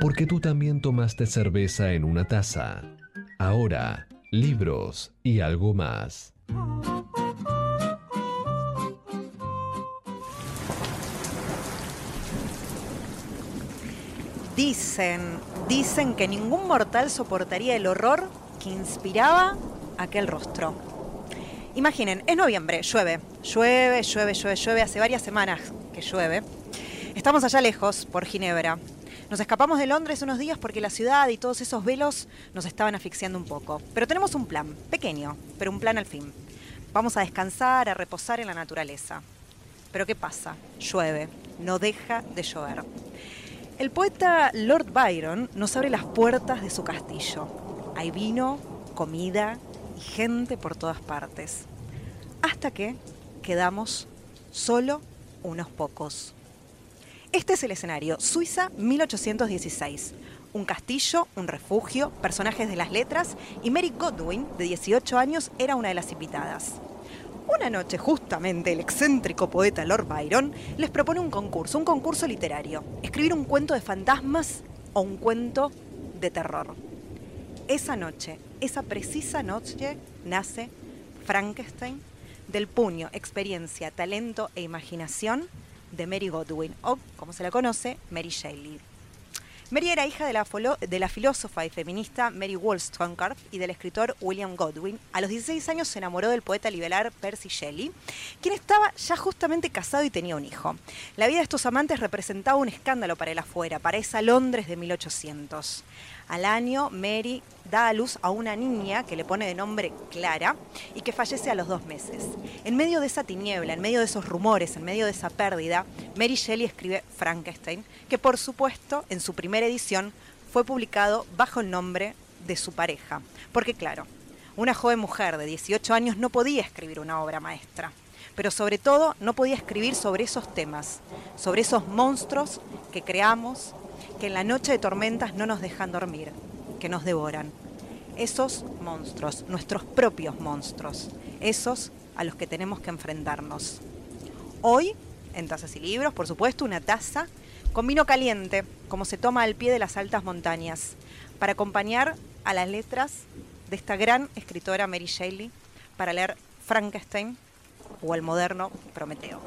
porque tú también tomaste cerveza en una taza. Ahora, libros y algo más. Dicen, dicen que ningún mortal soportaría el horror que inspiraba aquel rostro. Imaginen, es noviembre, llueve, llueve, llueve, llueve, llueve, hace varias semanas que llueve. Estamos allá lejos, por Ginebra. Nos escapamos de Londres unos días porque la ciudad y todos esos velos nos estaban asfixiando un poco. Pero tenemos un plan, pequeño, pero un plan al fin. Vamos a descansar, a reposar en la naturaleza. Pero ¿qué pasa? Llueve, no deja de llover. El poeta Lord Byron nos abre las puertas de su castillo. Hay vino, comida y gente por todas partes. Hasta que quedamos solo unos pocos. Este es el escenario, Suiza 1816. Un castillo, un refugio, personajes de las letras y Mary Godwin, de 18 años, era una de las invitadas. Una noche, justamente, el excéntrico poeta Lord Byron les propone un concurso, un concurso literario. Escribir un cuento de fantasmas o un cuento de terror. Esa noche, esa precisa noche, nace Frankenstein del puño, experiencia, talento e imaginación de Mary Godwin, o como se la conoce, Mary Shelley. Mary era hija de la, filósofa y feminista Mary Wollstonecraft y del escritor William Godwin. A los 16 años se enamoró del poeta liberal Percy Shelley, quien estaba ya justamente casado y tenía un hijo. La vida de estos amantes representaba un escándalo para el afuera, para esa Londres de 1800. Al año, Mary da a luz a una niña que le pone de nombre Clara y que fallece a los dos meses. En medio de esa tiniebla, en medio de esos rumores, en medio de esa pérdida, Mary Shelley escribe Frankenstein, que por supuesto en su primera edición fue publicado bajo el nombre de su pareja. Porque claro, una joven mujer de 18 años no podía escribir una obra maestra, pero sobre todo no podía escribir sobre esos temas, sobre esos monstruos que creamos que en la noche de tormentas no nos dejan dormir, que nos devoran. Esos monstruos, nuestros propios monstruos, esos a los que tenemos que enfrentarnos. Hoy, en Tazas y Libros, por supuesto, una taza con vino caliente, como se toma al pie de las altas montañas, para acompañar a las letras de esta gran escritora Mary Shelley para leer Frankenstein o el moderno Prometeo.